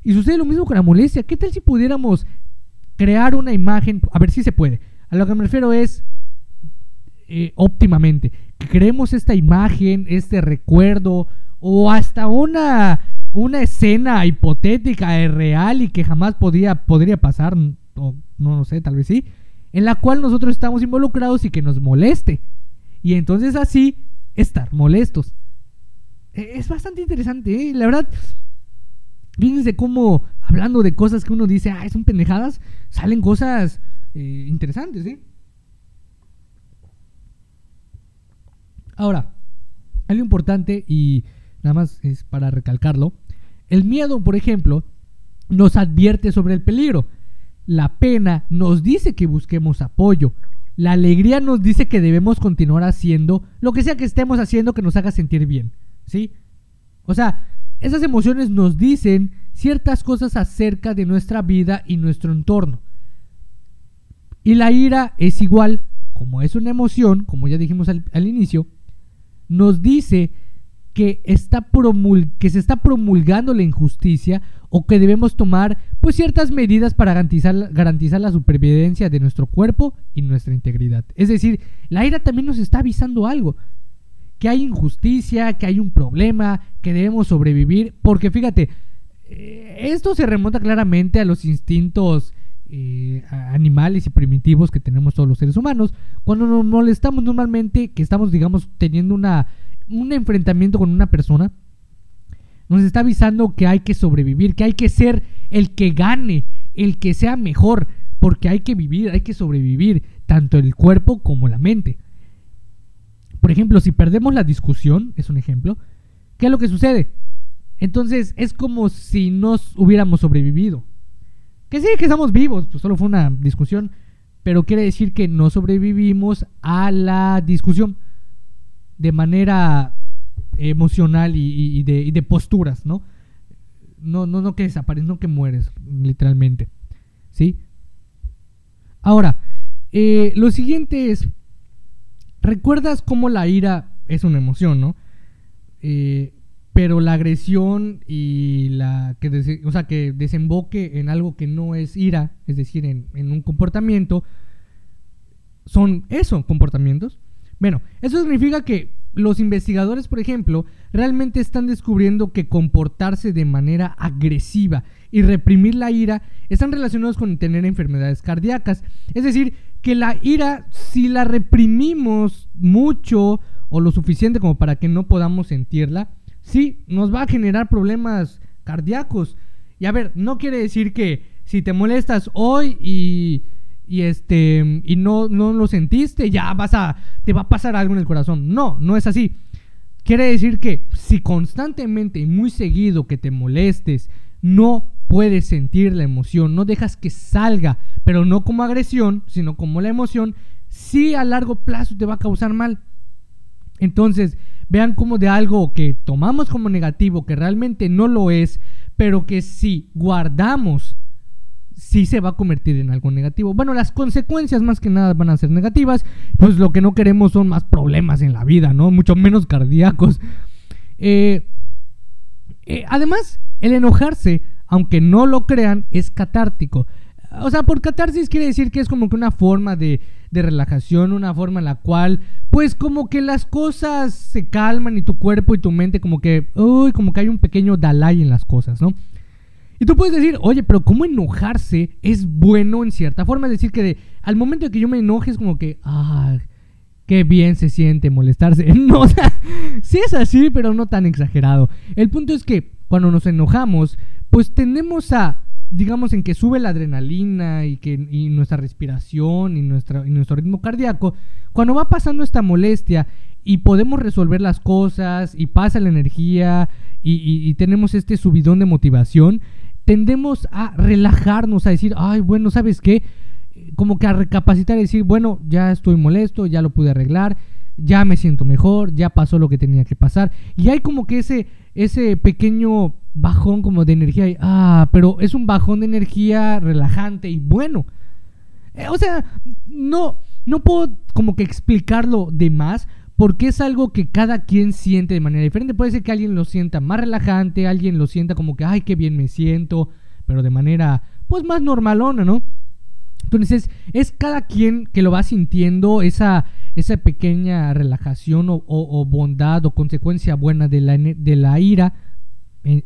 [SPEAKER 1] Y sucede lo mismo con la molestia. ¿Qué tal si pudiéramos crear una imagen? A ver si se puede. A lo que me refiero es eh, óptimamente. Creemos esta imagen, este recuerdo o hasta una una escena hipotética real y que jamás podría, podría pasar, o no lo sé, tal vez sí, en la cual nosotros estamos involucrados y que nos moleste. Y entonces así estar molestos. E, es bastante interesante, ¿eh? la verdad. Fíjense cómo, hablando de cosas que uno dice, ah, son pendejadas, salen cosas eh, interesantes. Ahora, algo importante y nada más es para recalcarlo. El miedo, por ejemplo, nos advierte sobre el peligro. La pena nos dice que busquemos apoyo. La alegría nos dice que debemos continuar haciendo lo que sea que estemos haciendo que nos haga sentir bien. ¿Sí? O sea, esas emociones nos dicen ciertas cosas acerca de nuestra vida y nuestro entorno. Y la ira es igual, como es una emoción, como ya dijimos al, inicio, nos dice que, está que se está promulgando la injusticia o que debemos tomar pues ciertas medidas para garantizar, garantizar la supervivencia de nuestro cuerpo y nuestra integridad. Es decir, la ira también nos está avisando algo, que hay injusticia, que hay un problema, que debemos sobrevivir, porque fíjate, eh, esto se remonta claramente a los instintos eh, animales y primitivos que tenemos todos los seres humanos. Cuando nos molestamos normalmente, que estamos, digamos, teniendo una, un enfrentamiento con una persona, nos está avisando que hay que sobrevivir, que hay que ser el que gane, el que sea mejor, porque hay que vivir, hay que sobrevivir, tanto el cuerpo como la mente. Por ejemplo, si perdemos la discusión, es un ejemplo, ¿qué es lo que sucede? Entonces es como si nos hubiéramos sobrevivido. Que sí, que estamos vivos, pues solo fue una discusión, pero quiere decir que no sobrevivimos a la discusión de manera emocional y, de, posturas, ¿no? No, no, no que desapareces, no que mueres, literalmente. ¿Sí? Ahora, eh, lo siguiente es, ¿recuerdas cómo la ira es una emoción, ¿no? Eh, pero la agresión y la que, o sea, que desemboque en algo que no es ira, es decir, en, en un comportamiento, son eso, comportamientos. Bueno, eso significa que los investigadores, por ejemplo, realmente están descubriendo que comportarse de manera agresiva y reprimir la ira están relacionados con tener enfermedades cardíacas. Es decir, que la ira, si la reprimimos mucho o lo suficiente como para que no podamos sentirla, sí, nos va a generar problemas cardíacos. Y a ver, no quiere decir que si te molestas hoy y, y este y no, no lo sentiste, ya vas a te va a pasar algo en el corazón. No, no es así. Quiere decir que si constantemente y muy seguido que te molestes, no puedes sentir la emoción, no dejas que salga, pero no como agresión, sino como la emoción, sí a largo plazo te va a causar mal. Entonces, vean como de algo que tomamos como negativo, que realmente no lo es, pero que si guardamos, sí se va a convertir en algo negativo. Bueno, las consecuencias más que nada van a ser negativas, pues lo que no queremos son más problemas en la vida, ¿no? Mucho menos cardíacos. Eh, eh, además, el enojarse, aunque no lo crean, es catártico. O sea, por catarsis quiere decir que es como que una forma de, de relajación, una forma en la cual, pues como que las cosas se calman y tu cuerpo y tu mente como que, uy, como que hay un pequeño Dalai en las cosas, ¿no? Y tú puedes decir, oye, pero ¿cómo enojarse es bueno en cierta forma? Es decir, que al momento de que yo me enoje es como que, ah, qué bien se siente molestarse. [LAUGHS] No, o sí es así, pero no tan exagerado. El punto es que cuando nos enojamos, pues tendemos a digamos, en que sube la adrenalina y, que, nuestra respiración y, y nuestro ritmo cardíaco, cuando va pasando esta molestia y podemos resolver las cosas y pasa la energía y, tenemos este subidón de motivación, tendemos a relajarnos, a decir, ay, bueno, ¿sabes qué? Como que a recapacitar y decir, bueno, ya estoy molesto, ya lo pude arreglar, ya me siento mejor, ya pasó lo que tenía que pasar. Y hay como que ese, ese pequeño bajón como de energía. Y, ah, pero es un bajón de energía relajante y bueno. Eh, o sea, no, no puedo como que explicarlo de más porque es algo que cada quien siente de manera diferente. Puede ser que alguien lo sienta más relajante, alguien lo sienta como que, ay, qué bien me siento, pero de manera, pues más normalona, ¿no? Entonces, es cada quien que lo va sintiendo esa, esa pequeña relajación o, bondad o consecuencia buena de la, de la ira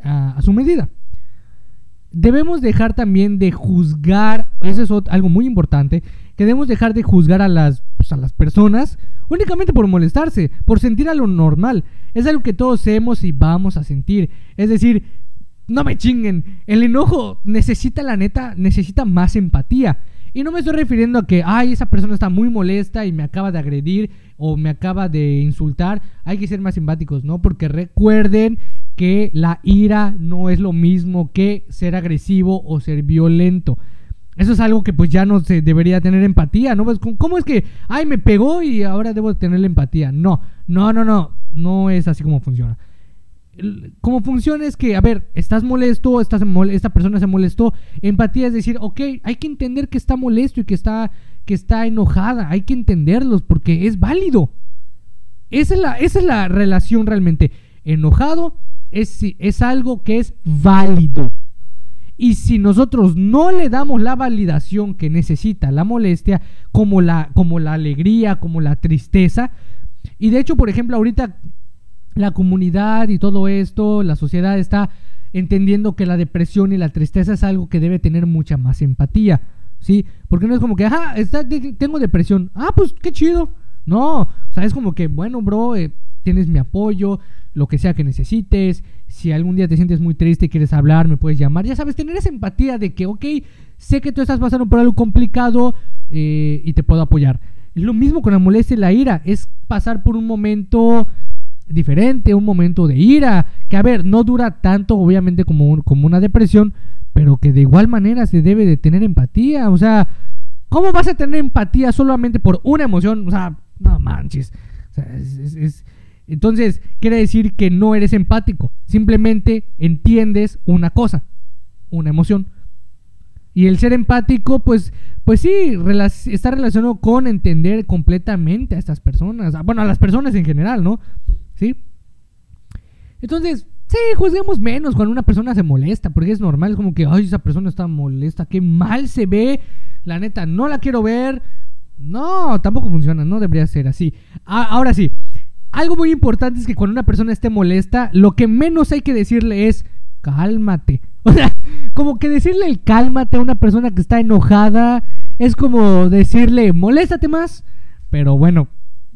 [SPEAKER 1] a, su medida. Debemos dejar también de juzgar, eso es algo muy importante, que debemos dejar de juzgar a las, pues, a las personas únicamente por molestarse, por sentir a lo normal. Es algo que todos hacemos y vamos a sentir. Es decir, no me chinguen, el enojo necesita la neta, necesita más empatía. Y no me estoy refiriendo a que, ay, esa persona está muy molesta y me acaba de agredir o me acaba de insultar. Hay que ser más empáticos, ¿no? Porque recuerden que la ira no es lo mismo que ser agresivo o ser violento. Eso es algo que pues ya no se debería tener empatía, ¿no? Pues, ¿Cómo es que, ay, me pegó y ahora debo tener empatía? No, no, no, no, no es así como funciona. Como funciona es que, a ver, estás molesto, estás esta persona se molestó. Empatía es decir, ok, hay que entender que está molesto y que está, que está enojada. Hay que entenderlos porque es válido. Esa es la, esa es la relación realmente. Enojado, es, algo que es válido. Y si nosotros no le damos la validación que necesita la molestia, como la, como la alegría, como la tristeza, y de hecho, por ejemplo, ahorita la comunidad y todo esto, la sociedad está entendiendo que la depresión y la tristeza es algo que debe tener mucha más empatía. ¿sí? Porque no es como que, ajá, está, tengo depresión. Ah, pues qué chido. No, o sea, es como que, bueno, bro, eh, tienes mi apoyo, lo que sea que necesites. Si algún día te sientes muy triste y quieres hablar, me puedes llamar. Ya sabes, tener esa empatía de que, ok, sé que tú estás pasando por algo complicado eh, y te puedo apoyar. Lo mismo con la molestia y la ira, es pasar por un momento diferente, un momento de ira, que a ver, no dura tanto obviamente como, como una depresión, pero que de igual manera se debe de tener empatía, o sea, ¿cómo vas a tener empatía solamente por una emoción? O sea, no manches. Entonces, quiere decir que no eres empático, simplemente entiendes una cosa, una emoción. Y el ser empático, pues, pues sí, está relacionado con entender completamente a estas personas, bueno, a las personas en general, ¿no? ¿Sí? Entonces, sí, juzguemos menos cuando una persona se molesta, porque es normal, es como que, ay, esa persona está molesta, qué mal se ve, la neta, no la quiero ver. No, tampoco funciona, no debería ser así. ahora sí, algo muy importante es que cuando una persona esté molesta, lo que menos hay que decirle es, cálmate. [LAUGHS] O sea, como que decirle el cálmate a una persona que está enojada es como decirle, moléstate más. Pero bueno,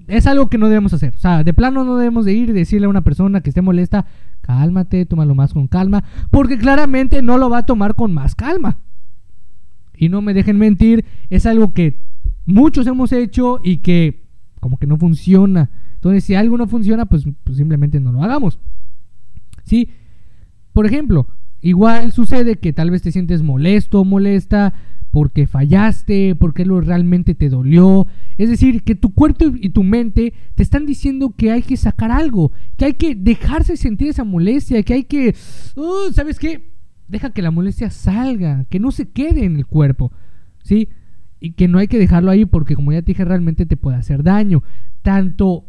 [SPEAKER 1] es algo que no debemos hacer. O sea, de plano no debemos de ir y decirle a una persona que esté molesta, cálmate, tómalo más con calma, porque claramente no lo va a tomar con más calma. Y no me dejen mentir, es algo que muchos hemos hecho y que como que no funciona. Entonces, si algo no funciona, pues, pues simplemente no lo hagamos. ¿Sí? Por ejemplo, igual sucede que tal vez te sientes molesto o molesta porque fallaste, porque lo realmente te dolió. Es decir, que tu cuerpo y tu mente te están diciendo que hay que sacar algo, que hay que dejarse sentir esa molestia, que hay que, uh, ¿sabes qué? Deja que la molestia salga, que no se quede en el cuerpo, ¿sí? Y que no hay que dejarlo ahí porque como ya te dije, realmente te puede hacer daño, tanto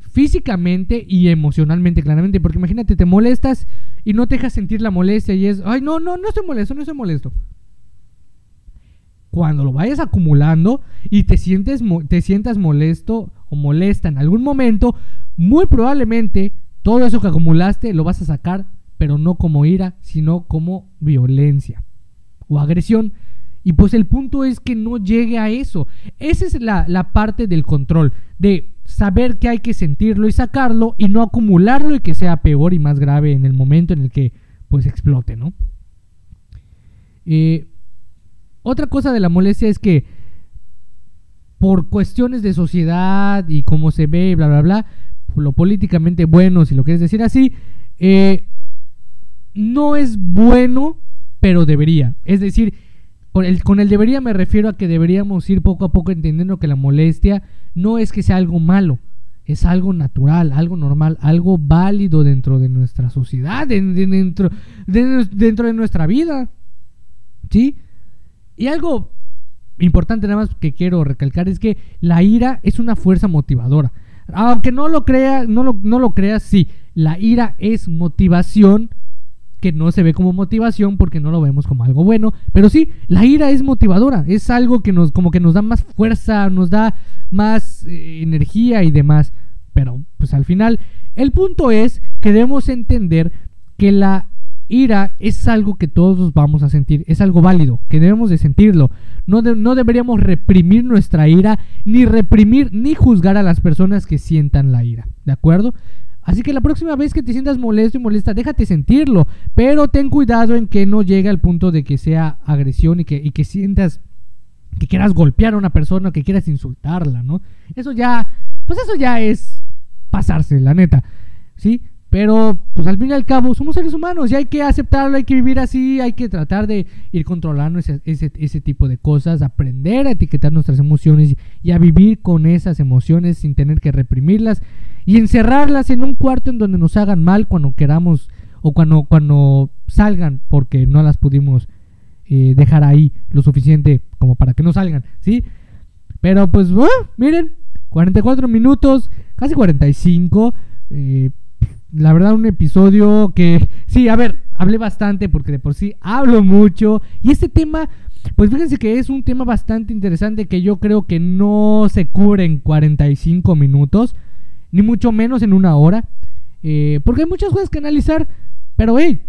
[SPEAKER 1] físicamente y emocionalmente, claramente, porque imagínate, te molestas y no te dejas sentir la molestia y es, ay, no, no, no estoy molesto, no estoy molesto cuando lo vayas acumulando y te, sientes, te sientas molesto o molesta en algún momento, muy probablemente todo eso que acumulaste lo vas a sacar, pero no como ira, sino como violencia o agresión. Y pues el punto es que no llegue a eso. Esa es la, la parte del control, de saber que hay que sentirlo y sacarlo y no acumularlo y que sea peor y más grave en el momento en el que pues explote, ¿no? Eh, otra cosa de la molestia es que por cuestiones de sociedad y cómo se ve, bla, bla, bla, lo políticamente bueno, si lo quieres decir así, eh, no es bueno, pero debería. Es decir, con el, debería me refiero a que deberíamos ir poco a poco entendiendo que la molestia no es que sea algo malo, es algo natural, algo normal, algo válido dentro de nuestra sociedad, dentro, dentro de nuestra vida. ¿Sí? Y algo importante nada más que quiero recalcar es que la ira es una fuerza motivadora. Aunque no lo crea, no lo, creas, sí, la ira es motivación que no se ve como motivación porque no lo vemos como algo bueno, pero sí, la ira es motivadora, es algo que nos como que nos da más fuerza, nos da más eh, energía y demás, pero pues al final el punto es que debemos entender que la ira es algo que todos vamos a sentir, es algo válido, que debemos de sentirlo. No, no deberíamos reprimir nuestra ira, ni reprimir, ni juzgar a las personas que sientan la ira, ¿de acuerdo? Así que la próxima vez que te sientas molesto y molesta, déjate sentirlo, pero ten cuidado en que no llegue al punto de que sea agresión y que, y que sientas que quieras golpear a una persona, que quieras insultarla, ¿no? Eso ya, pues eso ya es pasarse, la neta, ¿sí? Pero, pues al fin y al cabo, somos seres humanos y hay que aceptarlo, hay que vivir así, hay que tratar de ir controlando ese, ese, tipo de cosas, aprender a etiquetar nuestras emociones y a vivir con esas emociones sin tener que reprimirlas y encerrarlas en un cuarto en donde nos hagan mal cuando queramos o cuando, cuando salgan porque no las pudimos eh, dejar ahí lo suficiente como para que no salgan, ¿sí? Pero pues, miren, 44 minutos, casi 45. Eh, la verdad un episodio que sí, a ver, hablé bastante porque de por sí hablo mucho y este tema, pues fíjense que es un tema bastante interesante que yo creo que no se cubre en 45 minutos, ni mucho menos en una hora, eh, porque hay muchas cosas que analizar, pero hey,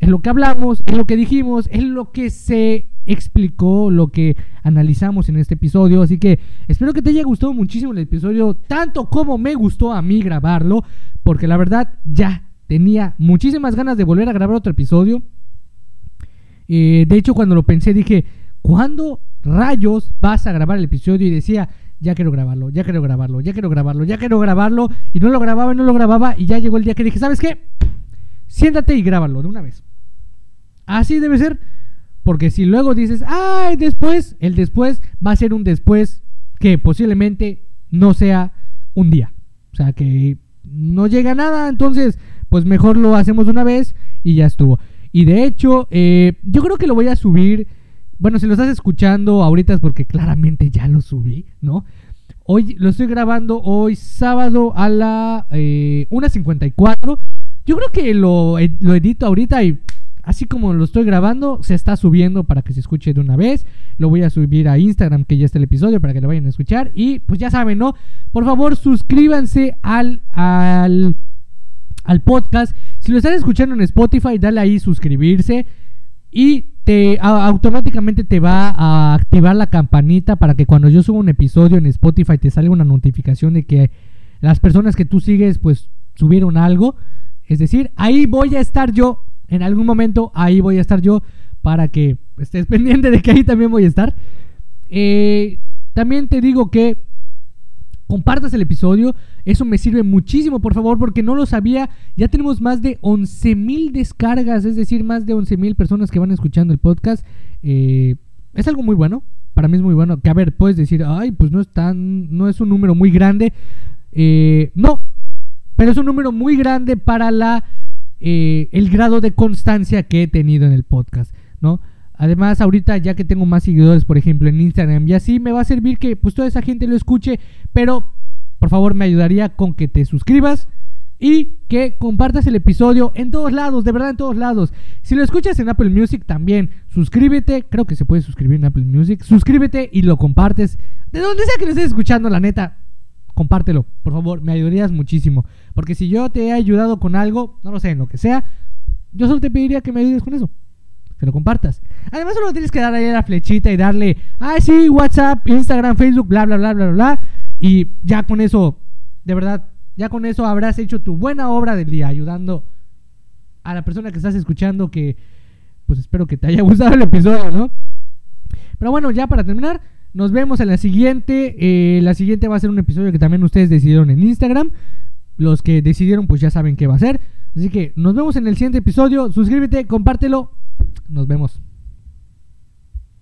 [SPEAKER 1] es lo que hablamos, es lo que dijimos, es lo que se explicó, lo que analizamos en este episodio. Así que espero que te haya gustado muchísimo el episodio, tanto como me gustó a mí grabarlo, porque la verdad ya tenía muchísimas ganas de volver a grabar otro episodio. Eh, de hecho, cuando lo pensé dije, ¿cuándo rayos vas a grabar el episodio? Y decía, ya quiero grabarlo, ya quiero grabarlo, ya quiero grabarlo, ya quiero grabarlo. Y no lo grababa y no lo grababa. Y ya llegó el día que dije, ¿sabes qué? Siéntate y grábalo de una vez. Así debe ser. Porque si luego dices, ay, después, el después va a ser un después que posiblemente no sea un día. O sea, que no llega a nada. Entonces, pues mejor lo hacemos una vez y ya estuvo. Y de hecho, eh, yo creo que lo voy a subir. Bueno, si lo estás escuchando ahorita es porque claramente ya lo subí, ¿no? Hoy lo estoy grabando hoy sábado a la eh, 1.54. Yo creo que lo, lo edito ahorita y así como lo estoy grabando, se está subiendo para que se escuche de una vez. Lo voy a subir a Instagram, que ya está el episodio, para que lo vayan a escuchar. Y pues ya saben, ¿no? Por favor, suscríbanse al, al, al podcast. Si lo estás escuchando en Spotify, dale ahí suscribirse. Y te automáticamente te va a activar la campanita para que cuando yo suba un episodio en Spotify te salga una notificación de que las personas que tú sigues pues subieron algo. Es decir, ahí voy a estar yo en algún momento ahí voy a estar yo para que estés [LAUGHS] pendiente de que ahí también voy a estar. Eh, también te digo que compartas el episodio. Eso me sirve muchísimo, por favor, porque no lo sabía. Ya tenemos más de 11.000 descargas, es decir, más de 11.000 personas que van escuchando el podcast. Eh, es algo muy bueno. Para mí es muy bueno. Que a ver, puedes decir, ay, pues no es tan, no es un número muy grande. Eh, no, pero es un número muy grande para la eh, el grado de constancia que he tenido en el podcast, ¿no? Además, ahorita ya que tengo más seguidores, por ejemplo, en Instagram y así, me va a servir que pues toda esa gente lo escuche, pero por favor me ayudaría con que te suscribas y que compartas el episodio en todos lados, de verdad en todos lados. Si lo escuchas en Apple Music también, suscríbete, creo que se puede suscribir en Apple Music, suscríbete y lo compartes. De donde sea que lo estés escuchando, la neta, compártelo, por favor, me ayudarías muchísimo. Porque si yo te he ayudado con algo, no lo sé, en lo que sea, yo solo te pediría que me ayudes con eso. Que lo compartas. Además, solo tienes que dar ahí la flechita y darle, ah, sí, WhatsApp, Instagram, Facebook, bla, bla, bla, bla, bla. Y ya con eso, de verdad, ya con eso habrás hecho tu buena obra del día, ayudando a la persona que estás escuchando, que pues espero que te haya [LAUGHS] gustado el episodio, ¿no? Pero bueno, ya para terminar, nos vemos en la siguiente. Eh, la siguiente va a ser un episodio que también ustedes decidieron en Instagram. Los que decidieron, pues ya saben qué va a ser. Así que nos vemos en el siguiente episodio. Suscríbete, compártelo. Nos vemos.